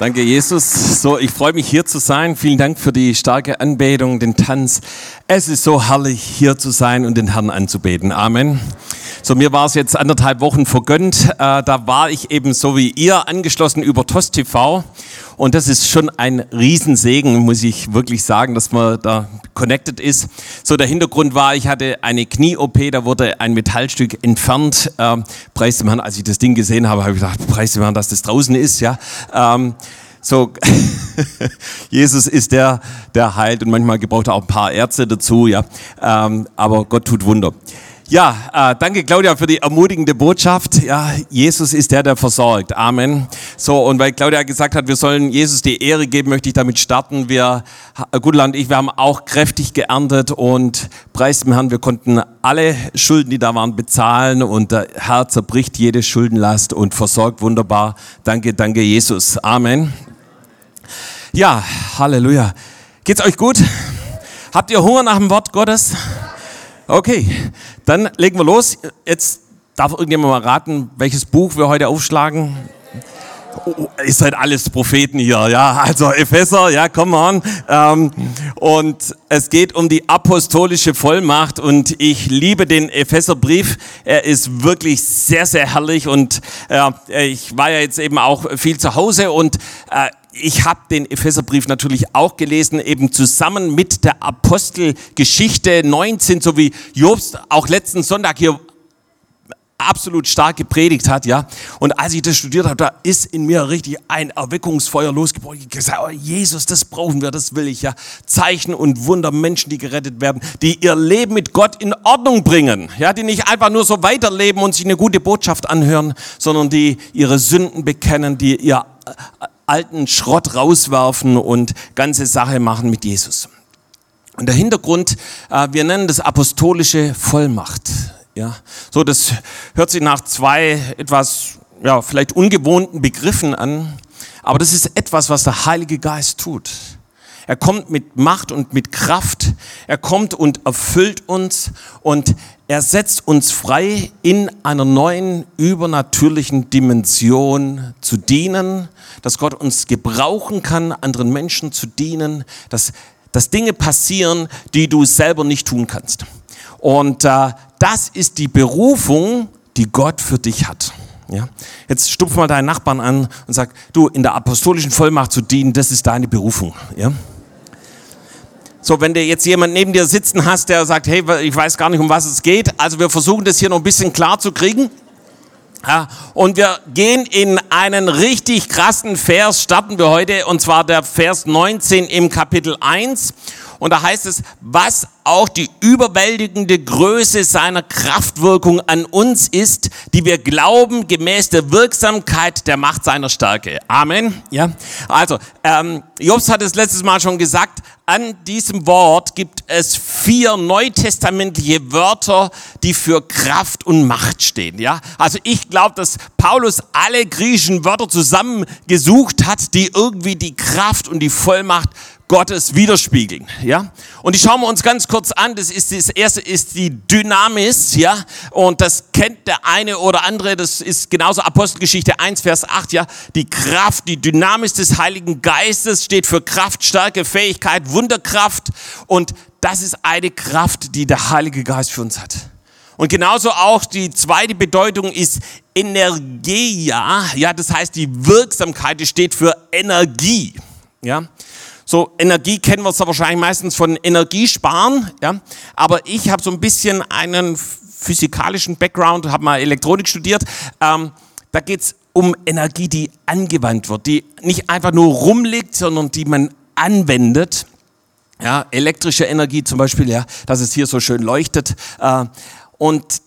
Danke, Jesus. So, ich freue mich hier zu sein. Vielen Dank für die starke Anbetung, den Tanz. Es ist so herrlich, hier zu sein und den Herrn anzubeten. Amen. So, mir war es jetzt anderthalb Wochen vergönnt. Äh, da war ich eben so wie ihr angeschlossen über TOS TV. Und das ist schon ein Riesensegen, muss ich wirklich sagen, dass man da connected ist. So, der Hintergrund war, ich hatte eine Knie-OP, da wurde ein Metallstück entfernt. Ähm, preis dem Herrn, als ich das Ding gesehen habe, habe ich gedacht, preis dem Herrn, dass das draußen ist, ja. Ähm, so, Jesus ist der, der heilt und manchmal gebraucht er auch ein paar Ärzte dazu, ja. Ähm, aber Gott tut Wunder. Ja, äh, danke Claudia für die ermutigende Botschaft. Ja, Jesus ist der, der versorgt. Amen. So, und weil Claudia gesagt hat, wir sollen Jesus die Ehre geben, möchte ich damit starten. Wir, Gutland und ich, wir haben auch kräftig geerntet und preis dem Herrn, wir konnten alle Schulden, die da waren, bezahlen und der Herr zerbricht jede Schuldenlast und versorgt wunderbar. Danke, danke Jesus. Amen. Ja, Halleluja. Geht's euch gut? Habt ihr Hunger nach dem Wort Gottes? Okay, dann legen wir los. Jetzt darf irgendjemand mal raten, welches Buch wir heute aufschlagen. Oh, ihr seid alles Propheten hier, ja. Also Epheser, ja, come on. Ähm, und es geht um die apostolische Vollmacht und ich liebe den Epheserbrief. Er ist wirklich sehr, sehr herrlich und äh, ich war ja jetzt eben auch viel zu Hause und äh, ich habe den Epheserbrief natürlich auch gelesen, eben zusammen mit der Apostelgeschichte 19, so wie Jobst auch letzten Sonntag hier absolut stark gepredigt hat, ja. Und als ich das studiert habe, da ist in mir richtig ein Erweckungsfeuer losgebrochen. Ich gesagt, oh Jesus, das brauchen wir, das will ich, ja. Zeichen und Wunder, Menschen, die gerettet werden, die ihr Leben mit Gott in Ordnung bringen, ja, die nicht einfach nur so weiterleben und sich eine gute Botschaft anhören, sondern die ihre Sünden bekennen, die ihr alten Schrott rauswerfen und ganze Sache machen mit Jesus. Und der Hintergrund, äh, wir nennen das apostolische Vollmacht. Ja, so das hört sich nach zwei etwas, ja, vielleicht ungewohnten Begriffen an, aber das ist etwas, was der Heilige Geist tut. Er kommt mit Macht und mit Kraft. Er kommt und erfüllt uns und er setzt uns frei, in einer neuen übernatürlichen Dimension zu dienen, dass Gott uns gebrauchen kann, anderen Menschen zu dienen, dass, dass Dinge passieren, die du selber nicht tun kannst. Und äh, das ist die Berufung, die Gott für dich hat. Ja? Jetzt stupf mal deinen Nachbarn an und sag, du, in der apostolischen Vollmacht zu dienen, das ist deine Berufung. Ja? So, wenn du jetzt jemand neben dir sitzen hast, der sagt, hey, ich weiß gar nicht, um was es geht. Also wir versuchen das hier noch ein bisschen klar zu kriegen. Ja, und wir gehen in einen richtig krassen Vers, starten wir heute, und zwar der Vers 19 im Kapitel 1. Und da heißt es, was auch die überwältigende Größe seiner Kraftwirkung an uns ist, die wir glauben gemäß der Wirksamkeit der Macht seiner Stärke. Amen. Ja. Also, ähm, Jobs hat es letztes Mal schon gesagt, an diesem Wort gibt es vier neutestamentliche Wörter, die für Kraft und Macht stehen. Ja, also ich glaube, dass Paulus alle griechischen Wörter zusammengesucht hat, die irgendwie die Kraft und die Vollmacht Gottes widerspiegeln, ja. Und die schauen wir uns ganz kurz an. Das ist das erste ist die Dynamis, ja. Und das kennt der eine oder andere. Das ist genauso Apostelgeschichte 1 Vers 8, ja. Die Kraft, die Dynamis des Heiligen Geistes steht für Kraft, Stärke, Fähigkeit, Wunderkraft. Und das ist eine Kraft, die der Heilige Geist für uns hat. Und genauso auch die zweite Bedeutung ist Energia, ja. Das heißt, die Wirksamkeit die steht für Energie, ja. So Energie kennen wir es wahrscheinlich meistens von Energiesparen, ja. Aber ich habe so ein bisschen einen physikalischen Background, habe mal Elektronik studiert. Ähm, da geht's um Energie, die angewandt wird, die nicht einfach nur rumliegt, sondern die man anwendet. Ja, elektrische Energie zum Beispiel, ja, dass es hier so schön leuchtet. Äh, und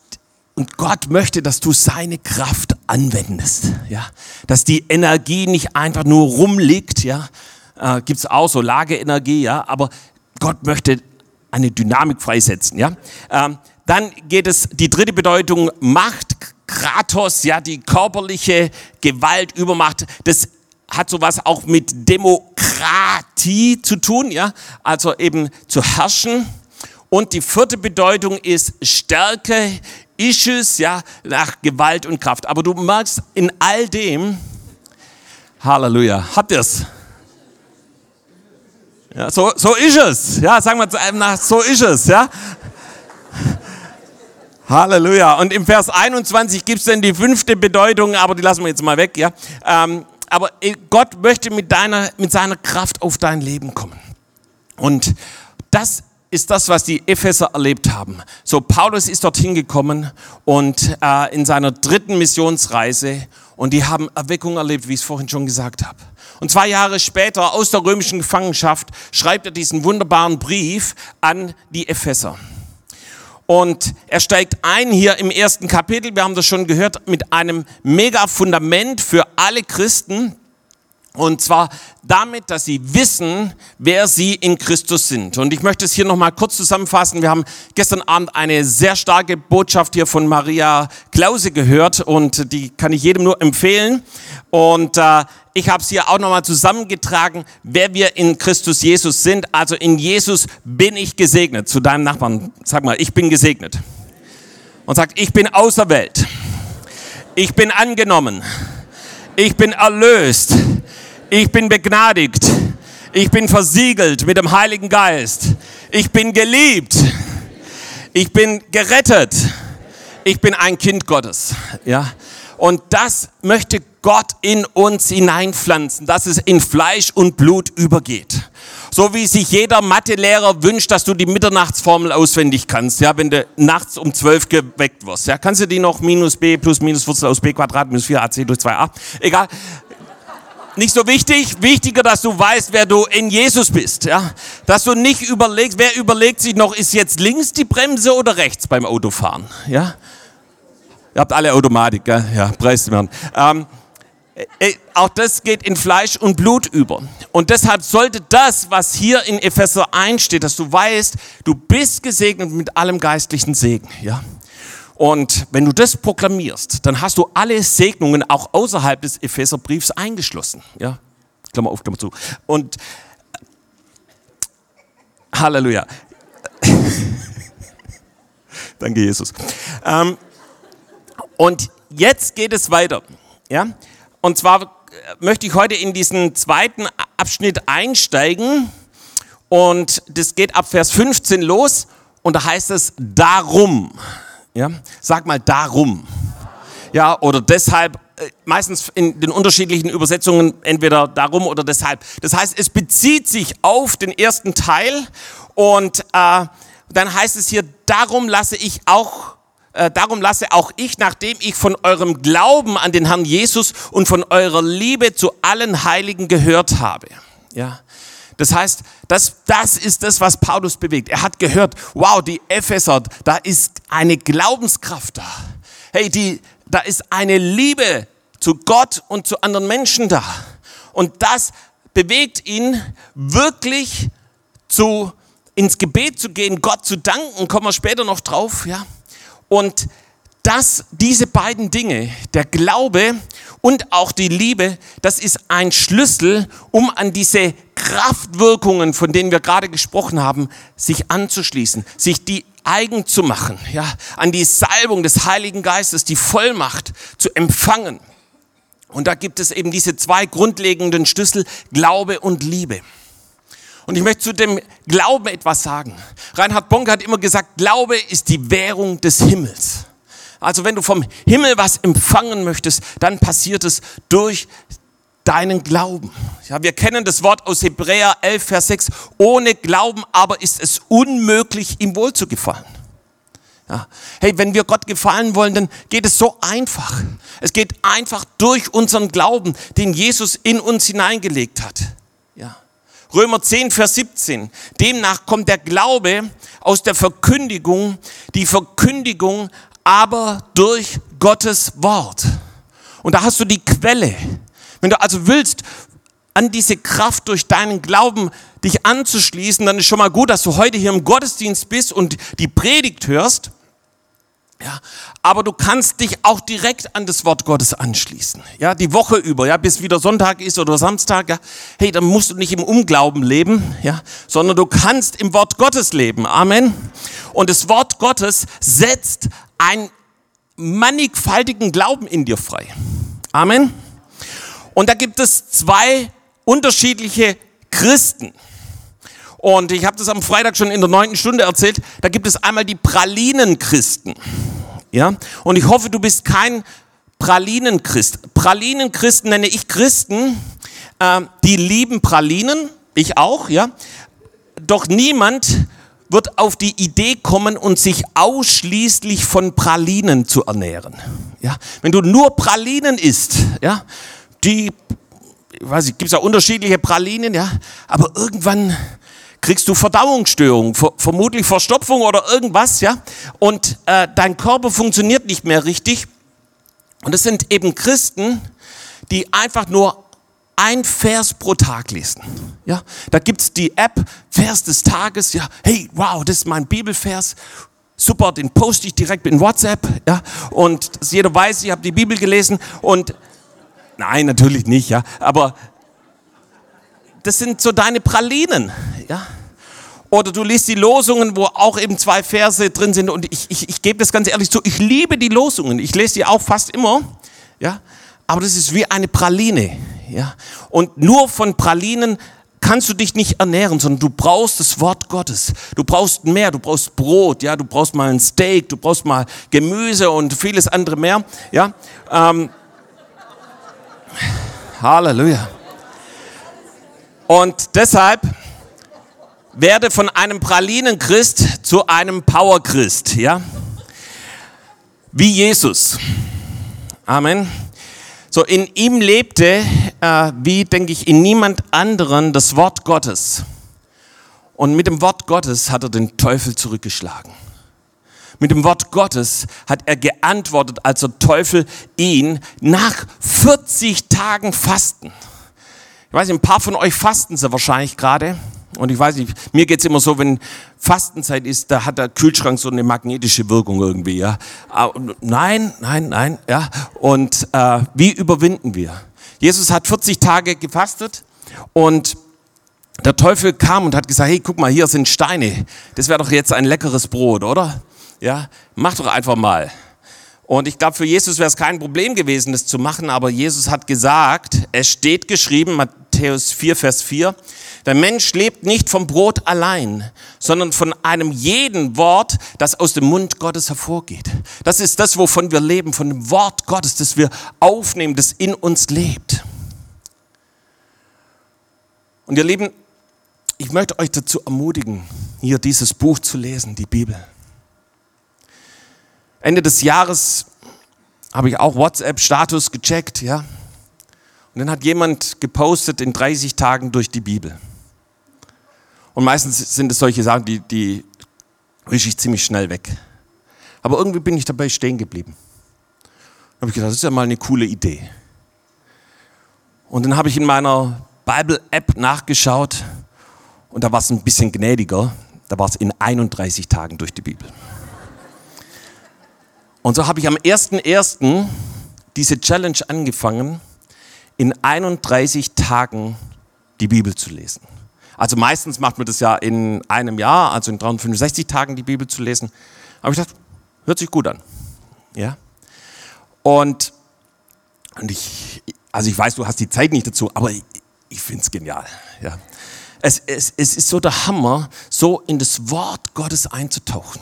und Gott möchte, dass du seine Kraft anwendest, ja, dass die Energie nicht einfach nur rumliegt, ja, äh, gibt es auch so Lageenergie, ja, aber Gott möchte eine Dynamik freisetzen, ja. Ähm, dann geht es, die dritte Bedeutung, Macht, Kratos, ja, die körperliche Gewalt, Übermacht, das hat sowas auch mit Demokratie zu tun, ja, also eben zu herrschen. Und die vierte Bedeutung ist Stärke, Issues, ja, nach Gewalt und Kraft. Aber du merkst, in all dem Halleluja. Habt ihr's? Ja, so, so ist es. Ja, sagen wir zu einem nach, so ist es. Ja. Halleluja. Und im Vers 21 gibt es dann die fünfte Bedeutung, aber die lassen wir jetzt mal weg. Ja. Ähm, aber Gott möchte mit, deiner, mit seiner Kraft auf dein Leben kommen. Und das ist das, was die Epheser erlebt haben. So, Paulus ist dorthin gekommen und äh, in seiner dritten Missionsreise und die haben Erweckung erlebt, wie ich es vorhin schon gesagt habe. Und zwei Jahre später aus der römischen Gefangenschaft schreibt er diesen wunderbaren Brief an die Epheser. Und er steigt ein hier im ersten Kapitel, wir haben das schon gehört, mit einem mega Fundament für alle Christen, und zwar damit, dass sie wissen, wer sie in Christus sind. Und ich möchte es hier nochmal kurz zusammenfassen. Wir haben gestern Abend eine sehr starke Botschaft hier von Maria Klause gehört und die kann ich jedem nur empfehlen. Und äh, ich habe es hier auch nochmal zusammengetragen, wer wir in Christus Jesus sind. Also in Jesus bin ich gesegnet. Zu deinem Nachbarn, sag mal, ich bin gesegnet. Und sagt, ich bin auserwählt. Ich bin angenommen. Ich bin erlöst ich bin begnadigt. Ich bin versiegelt mit dem Heiligen Geist. Ich bin geliebt. Ich bin gerettet. Ich bin ein Kind Gottes. Ja. Und das möchte Gott in uns hineinpflanzen, dass es in Fleisch und Blut übergeht. So wie sich jeder Mathelehrer wünscht, dass du die Mitternachtsformel auswendig kannst, ja, wenn du nachts um zwölf geweckt wirst. Ja, kannst du die noch minus b plus minus Wurzel aus b Quadrat minus 4ac durch 2a? Egal nicht so wichtig. Wichtiger, dass du weißt, wer du in Jesus bist. Ja? Dass du nicht überlegst, wer überlegt sich noch, ist jetzt links die Bremse oder rechts beim Autofahren. Ja? Ihr habt alle Automatik, gell? ja, preis werden. Ähm, äh, auch das geht in Fleisch und Blut über. Und deshalb sollte das, was hier in Epheser 1 steht, dass du weißt, du bist gesegnet mit allem geistlichen Segen. Ja? Und wenn du das proklamierst, dann hast du alle Segnungen auch außerhalb des Epheserbriefs eingeschlossen. Ja, Klammer auf, Klammer zu. Und Halleluja. Danke, Jesus. Ähm, und jetzt geht es weiter. Ja? Und zwar möchte ich heute in diesen zweiten Abschnitt einsteigen. Und das geht ab Vers 15 los. Und da heißt es darum. Ja? Sag mal darum. Ja, oder deshalb, äh, meistens in den unterschiedlichen Übersetzungen entweder darum oder deshalb. Das heißt, es bezieht sich auf den ersten Teil und äh, dann heißt es hier, darum lasse ich auch äh, darum lasse auch ich, nachdem ich von eurem Glauben an den Herrn Jesus und von eurer Liebe zu allen Heiligen gehört habe. Ja, das heißt, das, das ist das, was Paulus bewegt. Er hat gehört, wow, die Epheser, da ist eine Glaubenskraft da. Hey, die, da ist eine Liebe zu Gott und zu anderen Menschen da. Und das bewegt ihn wirklich zu, ins Gebet zu gehen, Gott zu danken, kommen wir später noch drauf, ja. Und dass diese beiden Dinge, der Glaube und auch die Liebe, das ist ein Schlüssel, um an diese Kraftwirkungen, von denen wir gerade gesprochen haben, sich anzuschließen, sich die eigen zu machen, ja, an die Salbung des Heiligen Geistes, die Vollmacht zu empfangen. Und da gibt es eben diese zwei grundlegenden Schlüssel, Glaube und Liebe. Und ich möchte zu dem Glauben etwas sagen. Reinhard Bonk hat immer gesagt, Glaube ist die Währung des Himmels. Also wenn du vom Himmel was empfangen möchtest, dann passiert es durch deinen Glauben. Ja, wir kennen das Wort aus Hebräer 11, Vers 6. Ohne Glauben aber ist es unmöglich, ihm wohl zu gefallen. Ja. Hey, wenn wir Gott gefallen wollen, dann geht es so einfach. Es geht einfach durch unseren Glauben, den Jesus in uns hineingelegt hat. Ja. Römer 10, Vers 17. Demnach kommt der Glaube aus der Verkündigung, die Verkündigung aber durch Gottes Wort. Und da hast du die Quelle. Wenn du also willst, an diese Kraft durch deinen Glauben dich anzuschließen, dann ist schon mal gut, dass du heute hier im Gottesdienst bist und die Predigt hörst. Ja, aber du kannst dich auch direkt an das Wort Gottes anschließen. Ja, die Woche über, ja, bis wieder Sonntag ist oder Samstag, ja, hey, dann musst du nicht im Unglauben leben, ja, sondern du kannst im Wort Gottes leben. Amen. Und das Wort Gottes setzt einen mannigfaltigen Glauben in dir frei. Amen. Und da gibt es zwei unterschiedliche Christen. Und ich habe das am Freitag schon in der neunten Stunde erzählt. Da gibt es einmal die Pralinenchristen. Ja? Und ich hoffe, du bist kein Pralinenchrist. Pralinenchristen nenne ich Christen, äh, die lieben Pralinen. Ich auch, ja. Doch niemand wird auf die Idee kommen und sich ausschließlich von Pralinen zu ernähren. Ja, wenn du nur Pralinen isst, ja, die, ich weiß nicht, gibt es ja unterschiedliche Pralinen, ja, aber irgendwann kriegst du Verdauungsstörungen, vermutlich Verstopfung oder irgendwas, ja, und äh, dein Körper funktioniert nicht mehr richtig. Und es sind eben Christen, die einfach nur ein Vers pro Tag lesen. Ja, da gibt's die App Vers des Tages. Ja, hey, wow, das ist mein Bibelvers. Super, den poste ich direkt in WhatsApp. Ja, und dass jeder weiß, ich habe die Bibel gelesen. Und nein, natürlich nicht. Ja, aber das sind so deine Pralinen. Ja. Oder du liest die Losungen, wo auch eben zwei Verse drin sind. Und ich, ich, ich gebe das ganz ehrlich zu, ich liebe die Losungen. Ich lese die auch fast immer. Ja, aber das ist wie eine Praline. Ja? Und nur von Pralinen kannst du dich nicht ernähren, sondern du brauchst das Wort Gottes. Du brauchst mehr, du brauchst Brot, ja, du brauchst mal ein Steak, du brauchst mal Gemüse und vieles andere mehr. Ja? Ähm, Halleluja. Und deshalb werde von einem Pralinenchrist zu einem Powerchrist, ja? Wie Jesus. Amen. So, in ihm lebte, äh, wie denke ich, in niemand anderen das Wort Gottes. Und mit dem Wort Gottes hat er den Teufel zurückgeschlagen. Mit dem Wort Gottes hat er geantwortet, als der Teufel ihn nach 40 Tagen Fasten. Ich weiß, ein paar von euch fasten sie wahrscheinlich gerade. Und ich weiß nicht, mir geht's immer so, wenn Fastenzeit ist, da hat der Kühlschrank so eine magnetische Wirkung irgendwie. Ja? Nein, nein, nein. Ja? Und äh, wie überwinden wir? Jesus hat 40 Tage gefastet und der Teufel kam und hat gesagt, hey, guck mal, hier sind Steine. Das wäre doch jetzt ein leckeres Brot, oder? Ja, mach doch einfach mal. Und ich glaube, für Jesus wäre es kein Problem gewesen, das zu machen, aber Jesus hat gesagt, es steht geschrieben, Matthäus 4, Vers 4, der Mensch lebt nicht vom Brot allein, sondern von einem jeden Wort, das aus dem Mund Gottes hervorgeht. Das ist das, wovon wir leben, von dem Wort Gottes, das wir aufnehmen, das in uns lebt. Und ihr Lieben, ich möchte euch dazu ermutigen, hier dieses Buch zu lesen, die Bibel. Ende des Jahres habe ich auch WhatsApp-Status gecheckt, ja. Und dann hat jemand gepostet in 30 Tagen durch die Bibel. Und meistens sind es solche Sachen, die, die wische ich ziemlich schnell weg. Aber irgendwie bin ich dabei stehen geblieben. Da habe ich gedacht, das ist ja mal eine coole Idee. Und dann habe ich in meiner Bible-App nachgeschaut und da war es ein bisschen gnädiger. Da war es in 31 Tagen durch die Bibel. Und so habe ich am 1.1. diese Challenge angefangen, in 31 Tagen die Bibel zu lesen. Also meistens macht man das ja in einem Jahr, also in 365 Tagen die Bibel zu lesen. Aber ich dachte, hört sich gut an. Ja? Und, und ich, also ich weiß, du hast die Zeit nicht dazu, aber ich, ich finde es genial. Ja? Es, es, es ist so der Hammer, so in das Wort Gottes einzutauchen.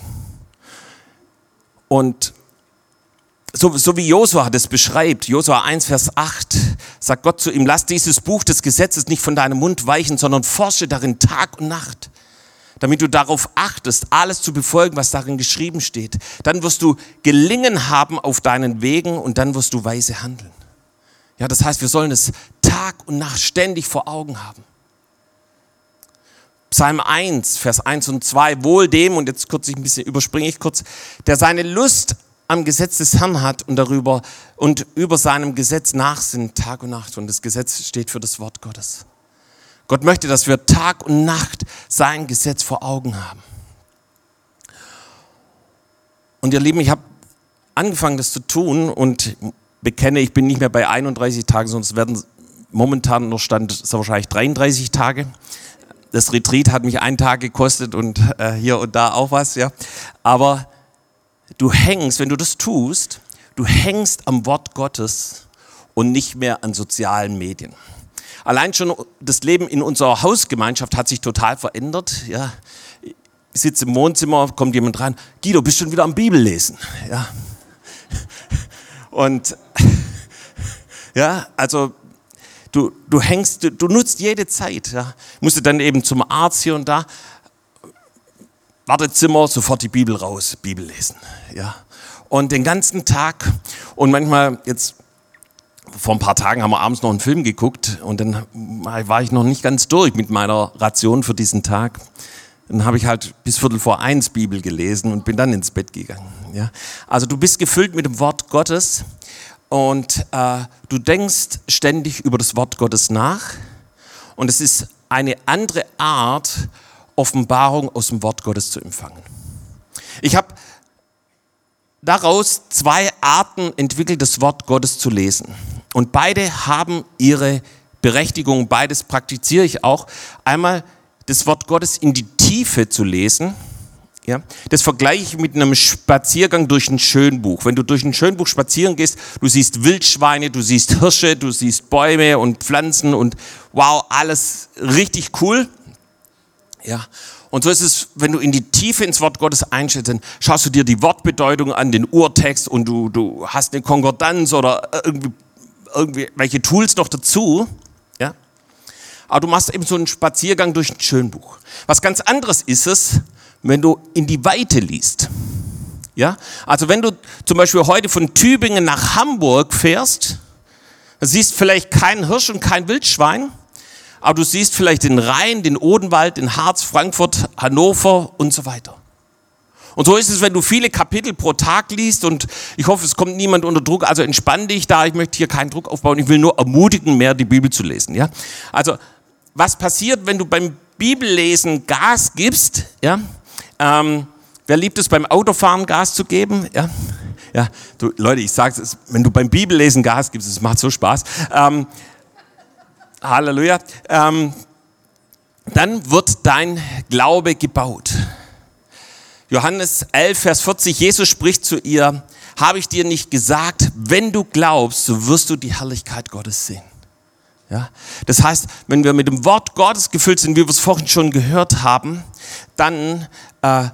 Und so, so wie Josua das beschreibt, Josua 1, Vers 8, sagt Gott zu ihm, lass dieses Buch des Gesetzes nicht von deinem Mund weichen, sondern forsche darin Tag und Nacht, damit du darauf achtest, alles zu befolgen, was darin geschrieben steht. Dann wirst du gelingen haben auf deinen Wegen und dann wirst du weise handeln. Ja, das heißt, wir sollen es Tag und Nacht ständig vor Augen haben. Psalm 1, Vers 1 und 2, wohl dem, und jetzt kurz ich ein bisschen überspringe ich kurz, der seine Lust am Gesetz des Herrn hat und darüber und über seinem Gesetz nachsinnt Tag und Nacht. Und das Gesetz steht für das Wort Gottes. Gott möchte, dass wir Tag und Nacht sein Gesetz vor Augen haben. Und ihr Lieben, ich habe angefangen, das zu tun und bekenne, ich bin nicht mehr bei 31 Tagen, sonst werden momentan noch Stand so wahrscheinlich 33 Tage. Das Retreat hat mich einen Tag gekostet und äh, hier und da auch was, ja. Aber du hängst, wenn du das tust, du hängst am Wort Gottes und nicht mehr an sozialen Medien. Allein schon das Leben in unserer Hausgemeinschaft hat sich total verändert. Ja. Ich sitze im Wohnzimmer, kommt jemand rein, Guido, bist schon wieder am Bibellesen? Ja. Und ja, also du, du hängst, du, du nutzt jede Zeit. Ja. Musst dann eben zum Arzt hier und da. Wartezimmer, sofort die Bibel raus, Bibel lesen. Ja. Und den ganzen Tag und manchmal jetzt vor ein paar Tagen haben wir abends noch einen Film geguckt und dann war ich noch nicht ganz durch mit meiner Ration für diesen Tag. Dann habe ich halt bis Viertel vor eins Bibel gelesen und bin dann ins Bett gegangen. Ja? Also du bist gefüllt mit dem Wort Gottes und äh, du denkst ständig über das Wort Gottes nach und es ist eine andere Art, Offenbarung aus dem Wort Gottes zu empfangen. Ich habe daraus zwei Arten entwickelt, das Wort Gottes zu lesen. Und beide haben ihre Berechtigung, beides praktiziere ich auch. Einmal das Wort Gottes in die Tiefe zu lesen. Ja, das vergleiche ich mit einem Spaziergang durch ein Schönbuch. Wenn du durch ein Schönbuch spazieren gehst, du siehst Wildschweine, du siehst Hirsche, du siehst Bäume und Pflanzen und wow, alles richtig cool. Ja, und so ist es, wenn du in die Tiefe ins Wort Gottes einstellst, dann schaust du dir die Wortbedeutung an, den Urtext und du, du hast eine Konkordanz oder irgendwie, irgendwie welche Tools noch dazu. Ja? Aber du machst eben so einen Spaziergang durch ein Schönbuch. Was ganz anderes ist es, wenn du in die Weite liest. Ja? Also wenn du zum Beispiel heute von Tübingen nach Hamburg fährst, siehst vielleicht keinen Hirsch und kein Wildschwein, aber du siehst vielleicht den Rhein, den Odenwald, den Harz, Frankfurt, Hannover und so weiter. Und so ist es, wenn du viele Kapitel pro Tag liest und ich hoffe, es kommt niemand unter Druck, also entspann dich da, ich möchte hier keinen Druck aufbauen, ich will nur ermutigen, mehr die Bibel zu lesen, ja? Also, was passiert, wenn du beim Bibellesen Gas gibst, ja? Ähm, wer liebt es beim Autofahren Gas zu geben, ja? Ja, du, Leute, ich sage es, wenn du beim Bibellesen Gas gibst, es macht so Spaß. Ähm, Halleluja. Ähm, dann wird dein Glaube gebaut. Johannes 11, Vers 40, Jesus spricht zu ihr, habe ich dir nicht gesagt, wenn du glaubst, so wirst du die Herrlichkeit Gottes sehen. Ja? Das heißt, wenn wir mit dem Wort Gottes gefüllt sind, wie wir es vorhin schon gehört haben, dann äh,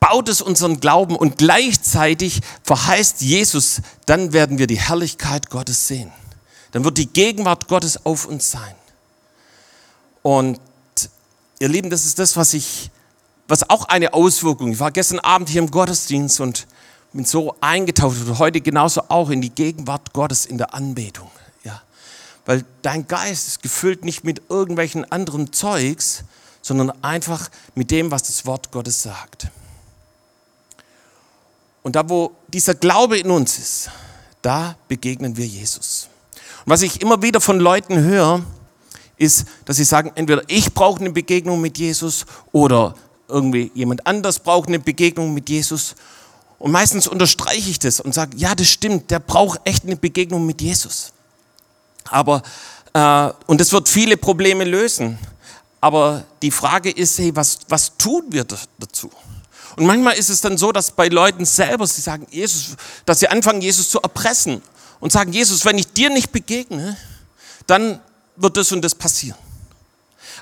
baut es unseren Glauben und gleichzeitig verheißt Jesus, dann werden wir die Herrlichkeit Gottes sehen dann wird die Gegenwart Gottes auf uns sein. Und ihr Lieben, das ist das, was ich, was auch eine Auswirkung. Ich war gestern Abend hier im Gottesdienst und bin so eingetaucht und heute genauso auch in die Gegenwart Gottes in der Anbetung. Ja. Weil dein Geist ist gefüllt nicht mit irgendwelchen anderen Zeugs, sondern einfach mit dem, was das Wort Gottes sagt. Und da, wo dieser Glaube in uns ist, da begegnen wir Jesus. Was ich immer wieder von Leuten höre, ist, dass sie sagen, entweder ich brauche eine Begegnung mit Jesus oder irgendwie jemand anders braucht eine Begegnung mit Jesus. Und meistens unterstreiche ich das und sage, ja, das stimmt, der braucht echt eine Begegnung mit Jesus. Aber, äh, und das wird viele Probleme lösen. Aber die Frage ist, hey, was, was tun wir dazu? Und manchmal ist es dann so, dass bei Leuten selber, sie sagen, Jesus, dass sie anfangen, Jesus zu erpressen und sagen, Jesus, wenn ich dir nicht begegne, dann wird das und das passieren.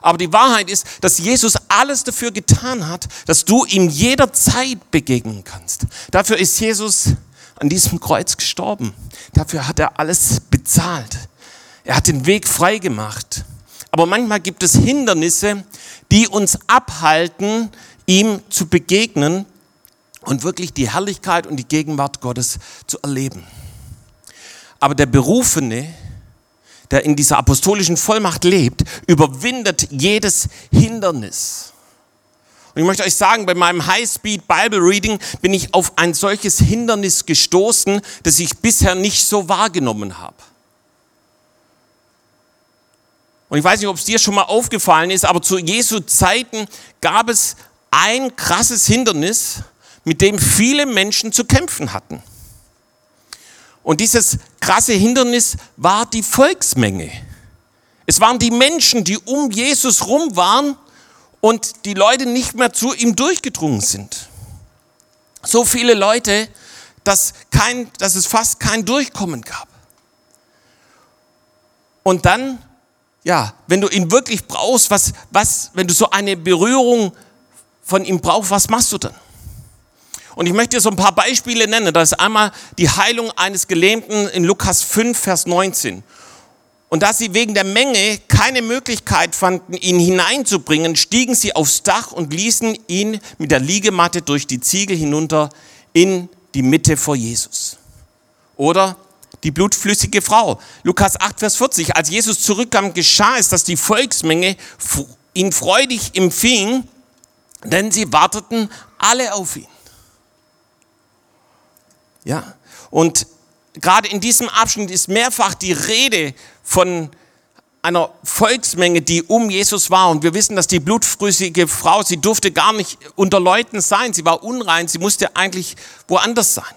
Aber die Wahrheit ist, dass Jesus alles dafür getan hat, dass du ihm jederzeit begegnen kannst. Dafür ist Jesus an diesem Kreuz gestorben. Dafür hat er alles bezahlt. Er hat den Weg frei gemacht. Aber manchmal gibt es Hindernisse, die uns abhalten, ihm zu begegnen und wirklich die Herrlichkeit und die Gegenwart Gottes zu erleben. Aber der Berufene, der in dieser apostolischen Vollmacht lebt, überwindet jedes Hindernis. Und ich möchte euch sagen, bei meinem High-Speed Bible Reading bin ich auf ein solches Hindernis gestoßen, das ich bisher nicht so wahrgenommen habe. Und ich weiß nicht, ob es dir schon mal aufgefallen ist, aber zu Jesu Zeiten gab es ein krasses Hindernis, mit dem viele Menschen zu kämpfen hatten. Und dieses krasse Hindernis war die Volksmenge. Es waren die Menschen, die um Jesus rum waren und die Leute nicht mehr zu ihm durchgedrungen sind. So viele Leute, dass, kein, dass es fast kein Durchkommen gab. Und dann, ja, wenn du ihn wirklich brauchst, was, was, wenn du so eine Berührung von ihm brauchst, was machst du dann? Und ich möchte so ein paar Beispiele nennen. Das ist einmal die Heilung eines Gelähmten in Lukas 5, Vers 19. Und da sie wegen der Menge keine Möglichkeit fanden, ihn hineinzubringen, stiegen sie aufs Dach und ließen ihn mit der Liegematte durch die Ziegel hinunter in die Mitte vor Jesus. Oder die blutflüssige Frau. Lukas 8, Vers 40. Als Jesus zurückkam, geschah es, dass die Volksmenge ihn freudig empfing, denn sie warteten alle auf ihn. Ja, und gerade in diesem Abschnitt ist mehrfach die Rede von einer Volksmenge, die um Jesus war. Und wir wissen, dass die blutfrüssige Frau, sie durfte gar nicht unter Leuten sein. Sie war unrein. Sie musste eigentlich woanders sein.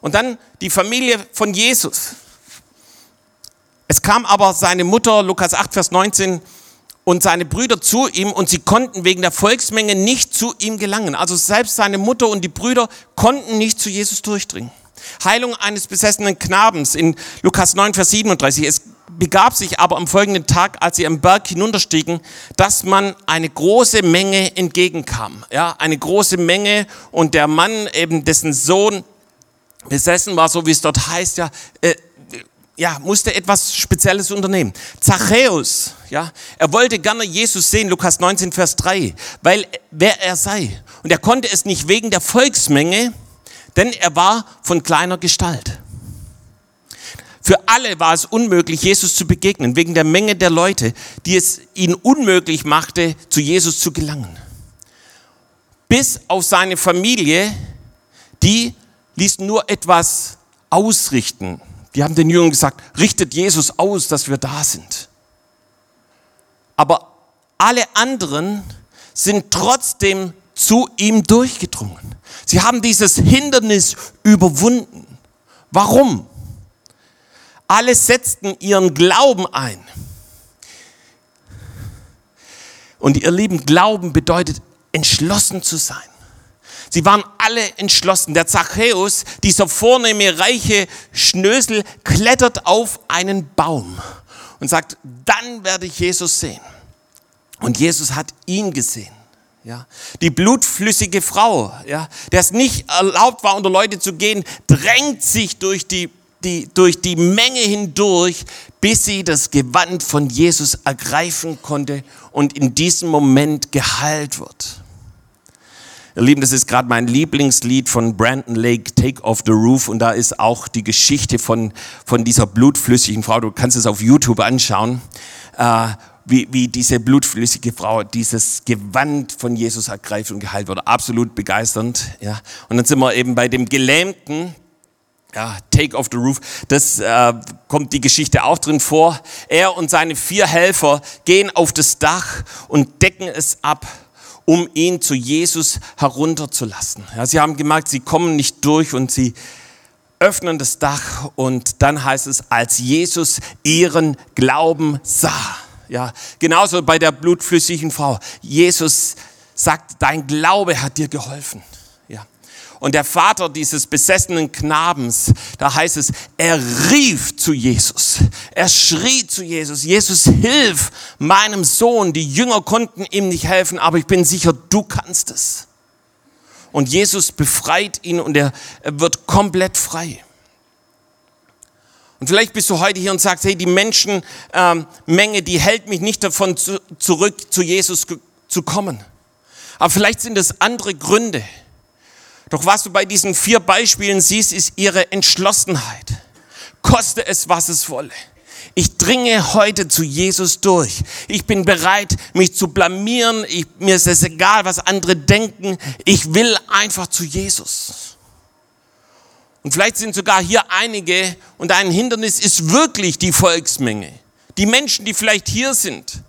Und dann die Familie von Jesus. Es kam aber seine Mutter, Lukas 8, Vers 19, und seine Brüder zu ihm und sie konnten wegen der Volksmenge nicht zu ihm gelangen. Also selbst seine Mutter und die Brüder konnten nicht zu Jesus durchdringen. Heilung eines besessenen Knabens in Lukas 9, Vers 37. Es begab sich aber am folgenden Tag, als sie am Berg hinunterstiegen, dass man eine große Menge entgegenkam. Ja, eine große Menge und der Mann, eben dessen Sohn besessen war, so wie es dort heißt, ja, äh, ja, musste etwas Spezielles unternehmen. Zachäus, ja, er wollte gerne Jesus sehen, Lukas 19, Vers 3, weil wer er sei. Und er konnte es nicht wegen der Volksmenge, denn er war von kleiner Gestalt. Für alle war es unmöglich, Jesus zu begegnen, wegen der Menge der Leute, die es ihn unmöglich machte, zu Jesus zu gelangen. Bis auf seine Familie, die ließ nur etwas ausrichten. Die haben den Jüngern gesagt, richtet Jesus aus, dass wir da sind. Aber alle anderen sind trotzdem zu ihm durchgedrungen. Sie haben dieses Hindernis überwunden. Warum? Alle setzten ihren Glauben ein. Und ihr lieben Glauben bedeutet entschlossen zu sein. Sie waren alle entschlossen. Der Zachäus, dieser vornehme, reiche Schnösel, klettert auf einen Baum und sagt, dann werde ich Jesus sehen. Und Jesus hat ihn gesehen. Ja, die blutflüssige Frau, ja, der es nicht erlaubt war, unter Leute zu gehen, drängt sich durch die, die, durch die Menge hindurch, bis sie das Gewand von Jesus ergreifen konnte und in diesem Moment geheilt wird. Ihr Lieben, das ist gerade mein Lieblingslied von Brandon Lake, Take Off the Roof. Und da ist auch die Geschichte von, von dieser blutflüssigen Frau. Du kannst es auf YouTube anschauen, äh, wie, wie diese blutflüssige Frau dieses Gewand von Jesus ergreift und geheilt wurde. Absolut begeisternd. Ja. Und dann sind wir eben bei dem Gelähmten. Ja, Take off the Roof, das äh, kommt die Geschichte auch drin vor. Er und seine vier Helfer gehen auf das Dach und decken es ab um ihn zu Jesus herunterzulassen. Ja, sie haben gemerkt, sie kommen nicht durch und sie öffnen das Dach und dann heißt es, als Jesus ihren Glauben sah. Ja, genauso bei der blutflüssigen Frau. Jesus sagt, dein Glaube hat dir geholfen. Und der Vater dieses besessenen Knabens, da heißt es, er rief zu Jesus. Er schrie zu Jesus, Jesus, hilf meinem Sohn. Die Jünger konnten ihm nicht helfen, aber ich bin sicher, du kannst es. Und Jesus befreit ihn und er, wird komplett frei. Und vielleicht bist du heute hier und sagst, hey, die Menschenmenge, ähm, die hält mich nicht davon zu, zurück, zu Jesus zu kommen. Aber vielleicht sind es andere Gründe. Doch was du bei diesen vier Beispielen siehst, ist ihre Entschlossenheit. Koste es, was es wolle. Ich dringe heute zu Jesus durch. Ich bin bereit, mich zu blamieren. Ich, mir ist es egal, was andere denken. Ich will einfach zu Jesus. Und vielleicht sind sogar hier einige und ein Hindernis ist wirklich die Volksmenge. Die Menschen, die vielleicht hier sind.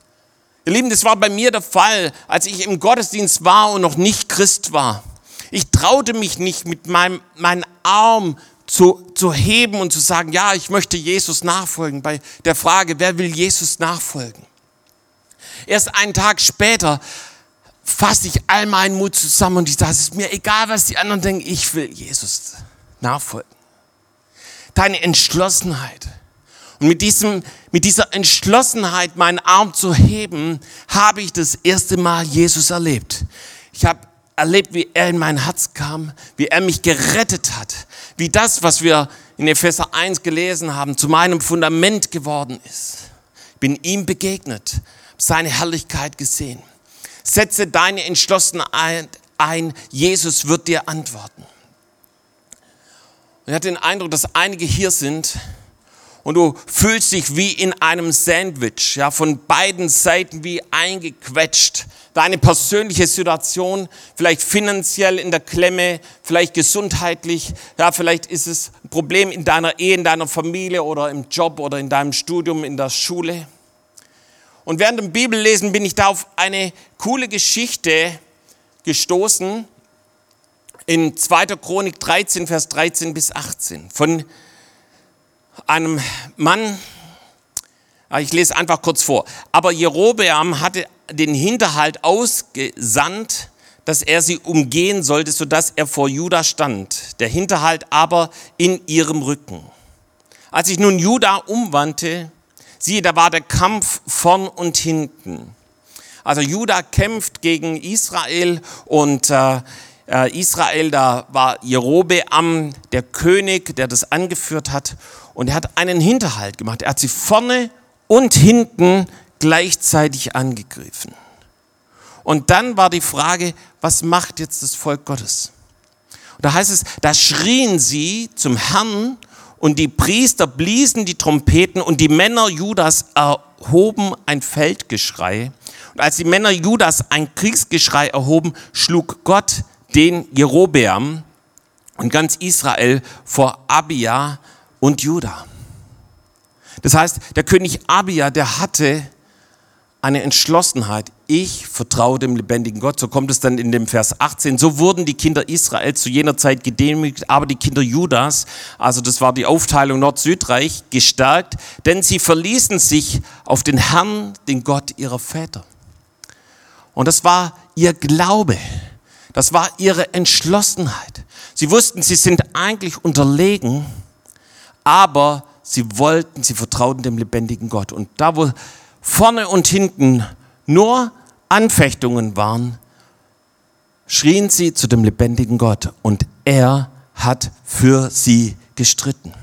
Ihr Lieben, das war bei mir der Fall, als ich im Gottesdienst war und noch nicht Christ war. Ich traute mich nicht, mit meinem meinen Arm zu, zu heben und zu sagen, ja, ich möchte Jesus nachfolgen, bei der Frage, wer will Jesus nachfolgen? Erst einen Tag später fasse ich all meinen Mut zusammen und ich sage, es ist mir egal, was die anderen denken, ich will Jesus nachfolgen. Deine Entschlossenheit. Und mit, diesem, mit dieser Entschlossenheit, meinen Arm zu heben, habe ich das erste Mal Jesus erlebt. Ich habe erlebt, wie er in mein Herz kam, wie er mich gerettet hat, wie das, was wir in Epheser 1 gelesen haben, zu meinem Fundament geworden ist. Ich bin ihm begegnet, seine Herrlichkeit gesehen. Setze deine Entschlossenheit ein, Jesus wird dir antworten. Und ich hatte den Eindruck, dass einige hier sind, und du fühlst dich wie in einem Sandwich, ja, von beiden Seiten wie eingequetscht. Deine persönliche Situation, vielleicht finanziell in der Klemme, vielleicht gesundheitlich, ja, vielleicht ist es ein Problem in deiner Ehe, in deiner Familie oder im Job oder in deinem Studium, in der Schule. Und während dem Bibellesen bin ich da auf eine coole Geschichte gestoßen in 2. Chronik 13, Vers 13 bis 18 von einem Mann, ah, ich lese einfach kurz vor, aber Jerobeam hatte den Hinterhalt ausgesandt, dass er sie umgehen sollte, sodass er vor Juda stand, der Hinterhalt aber in ihrem Rücken. Als sich nun Juda umwandte, siehe, da war der Kampf vorn und hinten. Also Juda kämpft gegen Israel und äh, äh Israel, da war Jerobeam der König, der das angeführt hat. Und er hat einen Hinterhalt gemacht. Er hat sie vorne und hinten gleichzeitig angegriffen. Und dann war die Frage, was macht jetzt das Volk Gottes? Und da heißt es, da schrien sie zum Herrn und die Priester bliesen die Trompeten und die Männer Judas erhoben ein Feldgeschrei. Und als die Männer Judas ein Kriegsgeschrei erhoben, schlug Gott den Jerobeam und ganz Israel vor Abia und Juda. Das heißt, der König Abia, der hatte eine Entschlossenheit. Ich vertraue dem lebendigen Gott. So kommt es dann in dem Vers 18. So wurden die Kinder Israel zu jener Zeit gedemütigt, aber die Kinder Judas, also das war die Aufteilung Nord-Südreich, gestärkt, denn sie verließen sich auf den Herrn, den Gott ihrer Väter. Und das war ihr Glaube. Das war ihre Entschlossenheit. Sie wussten, sie sind eigentlich unterlegen, aber sie wollten, sie vertrauten dem lebendigen Gott. Und da, wo vorne und hinten nur Anfechtungen waren, schrien sie zu dem lebendigen Gott und er hat für sie gestritten.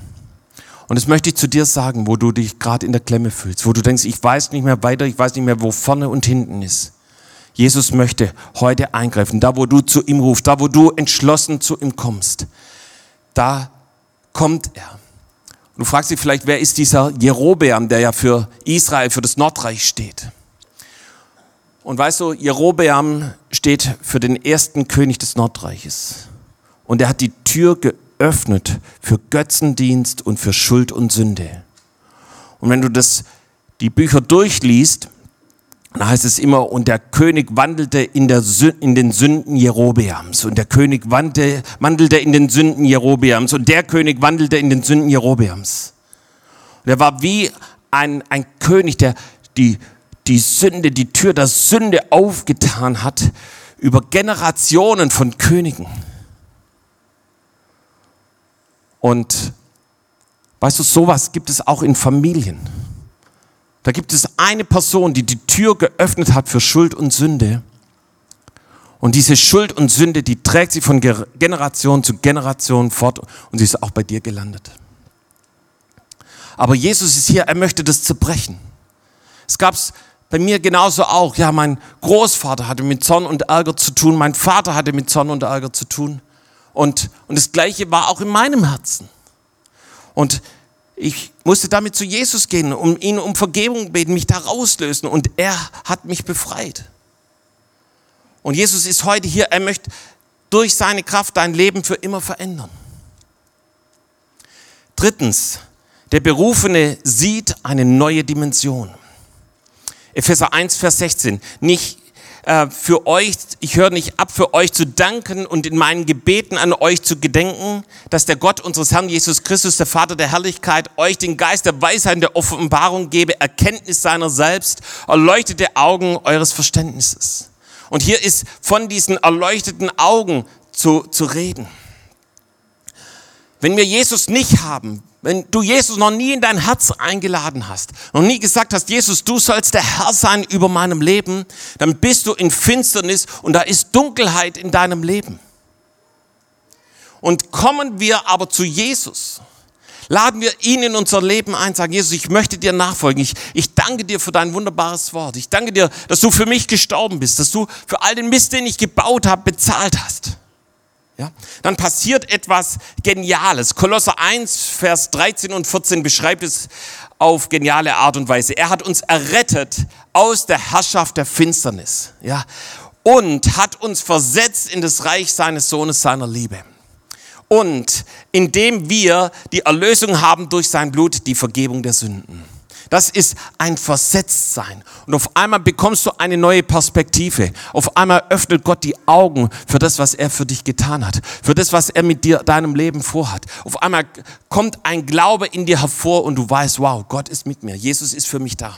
Und das möchte ich zu dir sagen, wo du dich gerade in der Klemme fühlst, wo du denkst, ich weiß nicht mehr weiter, ich weiß nicht mehr, wo vorne und hinten ist. Jesus möchte heute eingreifen, da wo du zu ihm rufst, da wo du entschlossen zu ihm kommst, da kommt er. Und du fragst dich vielleicht, wer ist dieser Jerobeam, der ja für Israel, für das Nordreich steht? Und weißt du, Jerobeam steht für den ersten König des Nordreiches. Und er hat die Tür geöffnet für Götzendienst und für Schuld und Sünde. Und wenn du das, die Bücher durchliest, da heißt es immer, und der König wandelte in, der, in den Sünden Jerobeams. Und der König wandelte, wandelte in den Sünden Jerobeams. Und der König wandelte in den Sünden Jerobeams. Und er war wie ein, ein König, der die, die Sünde, die Tür der Sünde aufgetan hat über Generationen von Königen. Und weißt du, sowas gibt es auch in Familien. Da gibt es eine Person, die die Tür geöffnet hat für Schuld und Sünde. Und diese Schuld und Sünde, die trägt sie von Generation zu Generation fort und sie ist auch bei dir gelandet. Aber Jesus ist hier, er möchte das zerbrechen. Es gab es bei mir genauso auch. Ja, mein Großvater hatte mit Zorn und Ärger zu tun, mein Vater hatte mit Zorn und Ärger zu tun. Und, und das Gleiche war auch in meinem Herzen. Und ich musste damit zu Jesus gehen, um ihn um Vergebung beten, mich da rauslösen und er hat mich befreit. Und Jesus ist heute hier, er möchte durch seine Kraft dein Leben für immer verändern. Drittens, der Berufene sieht eine neue Dimension. Epheser 1, Vers 16. Nicht äh, für euch, ich höre nicht ab, für euch zu danken und in meinen Gebeten an euch zu gedenken, dass der Gott unseres Herrn Jesus Christus, der Vater der Herrlichkeit, euch den Geist der Weisheit der Offenbarung gebe, Erkenntnis seiner selbst, erleuchtete Augen eures Verständnisses. Und hier ist von diesen erleuchteten Augen zu, zu reden. Wenn wir Jesus nicht haben, wenn du Jesus noch nie in dein Herz eingeladen hast, noch nie gesagt hast, Jesus, du sollst der Herr sein über meinem Leben, dann bist du in Finsternis und da ist Dunkelheit in deinem Leben. Und kommen wir aber zu Jesus, laden wir ihn in unser Leben ein, sagen, Jesus, ich möchte dir nachfolgen. Ich, ich danke dir für dein wunderbares Wort. Ich danke dir, dass du für mich gestorben bist, dass du für all den Mist, den ich gebaut habe, bezahlt hast. Ja, dann passiert etwas Geniales. Kolosser 1, Vers 13 und 14 beschreibt es auf geniale Art und Weise. Er hat uns errettet aus der Herrschaft der Finsternis. Ja, und hat uns versetzt in das Reich seines Sohnes, seiner Liebe. Und indem wir die Erlösung haben durch sein Blut, die Vergebung der Sünden. Das ist ein Versetztsein. Und auf einmal bekommst du eine neue Perspektive. Auf einmal öffnet Gott die Augen für das, was er für dich getan hat. Für das, was er mit dir, deinem Leben vorhat. Auf einmal kommt ein Glaube in dir hervor und du weißt, wow, Gott ist mit mir. Jesus ist für mich da.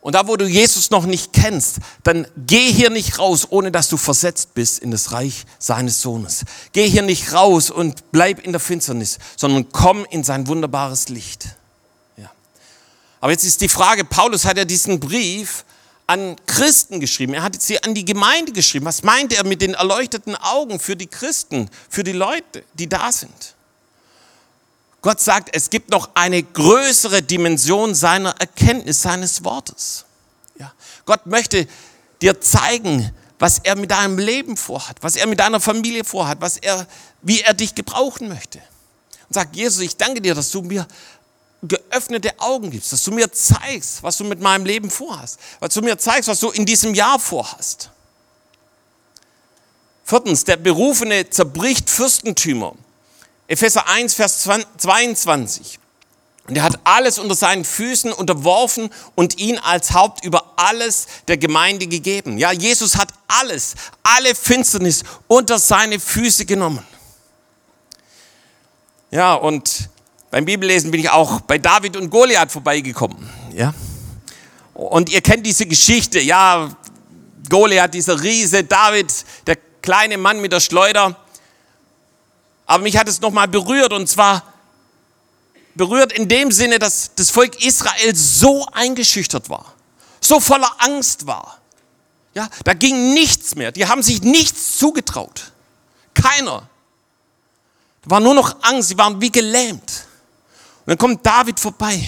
Und da, wo du Jesus noch nicht kennst, dann geh hier nicht raus, ohne dass du versetzt bist in das Reich seines Sohnes. Geh hier nicht raus und bleib in der Finsternis, sondern komm in sein wunderbares Licht. Aber jetzt ist die Frage, Paulus hat ja diesen Brief an Christen geschrieben. Er hat sie an die Gemeinde geschrieben. Was meint er mit den erleuchteten Augen für die Christen, für die Leute, die da sind? Gott sagt, es gibt noch eine größere Dimension seiner Erkenntnis, seines Wortes. Ja. Gott möchte dir zeigen, was er mit deinem Leben vorhat, was er mit deiner Familie vorhat, was er, wie er dich gebrauchen möchte. Und sagt, Jesus, ich danke dir, dass du mir geöffnete Augen gibst, dass du mir zeigst, was du mit meinem Leben vorhast, dass du mir zeigst, was du in diesem Jahr vorhast. Viertens, der Berufene zerbricht Fürstentümer. Epheser 1, Vers 22. Und er hat alles unter seinen Füßen unterworfen und ihn als Haupt über alles der Gemeinde gegeben. Ja, Jesus hat alles, alle Finsternis unter seine Füße genommen. Ja, und beim Bibellesen bin ich auch bei David und Goliath vorbeigekommen. Ja? Und ihr kennt diese Geschichte, ja, Goliath, dieser Riese, David, der kleine Mann mit der Schleuder. Aber mich hat es nochmal berührt und zwar berührt in dem Sinne, dass das Volk Israel so eingeschüchtert war, so voller Angst war. Ja, da ging nichts mehr. Die haben sich nichts zugetraut. Keiner. Da war nur noch Angst. Sie waren wie gelähmt. Dann kommt David vorbei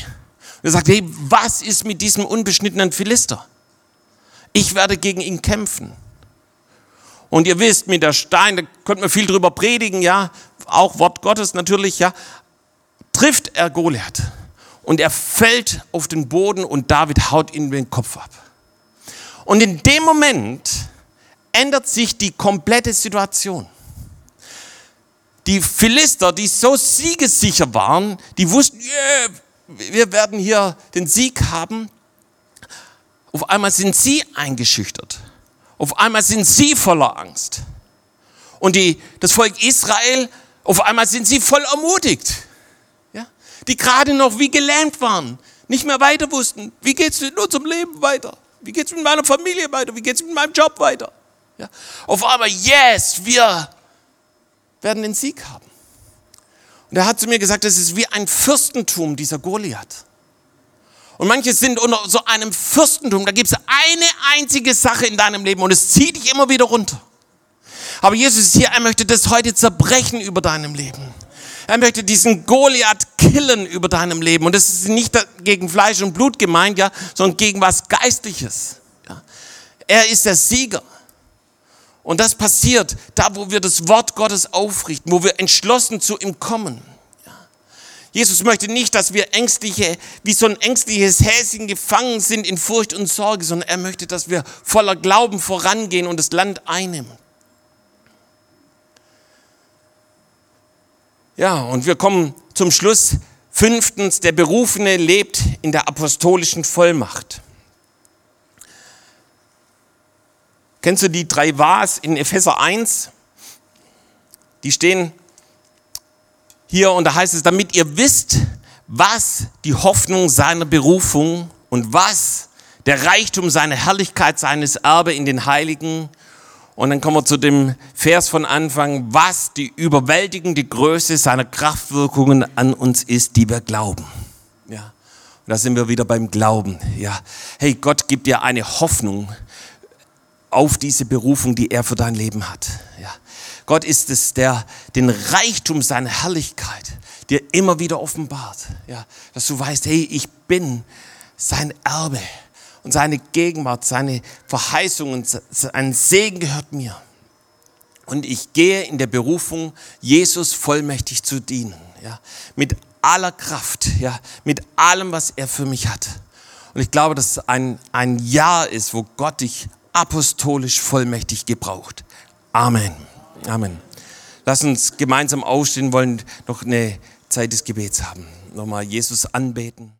und sagt, hey, was ist mit diesem unbeschnittenen Philister? Ich werde gegen ihn kämpfen. Und ihr wisst, mit der Stein, da könnte man viel drüber predigen, ja, auch Wort Gottes natürlich, ja, trifft er Goliath und er fällt auf den Boden und David haut ihm den Kopf ab. Und in dem Moment ändert sich die komplette Situation die Philister, die so siegessicher waren, die wussten, yeah, wir werden hier den Sieg haben. Auf einmal sind sie eingeschüchtert. Auf einmal sind sie voller Angst. Und die, das Volk Israel, auf einmal sind sie voll ermutigt. Ja? Die gerade noch wie gelähmt waren, nicht mehr weiter wussten, wie geht es in unserem Leben weiter? Wie geht es mit meiner Familie weiter? Wie geht es mit meinem Job weiter? Ja? Auf einmal, yes, wir werden den Sieg haben. Und er hat zu mir gesagt, das ist wie ein Fürstentum, dieser Goliath. Und manche sind unter so einem Fürstentum, da gibt es eine einzige Sache in deinem Leben und es zieht dich immer wieder runter. Aber Jesus ist hier, er möchte das heute zerbrechen über deinem Leben. Er möchte diesen Goliath killen über deinem Leben. Und das ist nicht gegen Fleisch und Blut gemeint, ja, sondern gegen was Geistliches. Ja. Er ist der Sieger. Und das passiert da, wo wir das Wort Gottes aufrichten, wo wir entschlossen zu ihm kommen. Jesus möchte nicht, dass wir ängstliche, wie so ein ängstliches Häschen gefangen sind in Furcht und Sorge, sondern er möchte, dass wir voller Glauben vorangehen und das Land einnehmen. Ja, und wir kommen zum Schluss. Fünftens, der Berufene lebt in der apostolischen Vollmacht. Kennst du die drei Was in Epheser 1? Die stehen hier und da heißt es, damit ihr wisst, was die Hoffnung seiner Berufung und was der Reichtum seiner Herrlichkeit, seines Erbe in den Heiligen Und dann kommen wir zu dem Vers von Anfang, was die überwältigende Größe seiner Kraftwirkungen an uns ist, die wir glauben. Ja. Und da sind wir wieder beim Glauben. Ja. Hey, Gott gibt dir eine Hoffnung auf diese Berufung, die er für dein Leben hat. Ja. Gott ist es, der den Reichtum seiner Herrlichkeit dir immer wieder offenbart. Ja. Dass du weißt, hey, ich bin sein Erbe und seine Gegenwart, seine Verheißungen, sein Segen gehört mir. Und ich gehe in der Berufung, Jesus vollmächtig zu dienen. Ja. Mit aller Kraft, ja, mit allem, was er für mich hat. Und ich glaube, dass es ein, ein Jahr ist, wo Gott dich apostolisch vollmächtig gebraucht. Amen. Amen. Lass uns gemeinsam aufstehen, wollen noch eine Zeit des Gebets haben. Nochmal Jesus anbeten.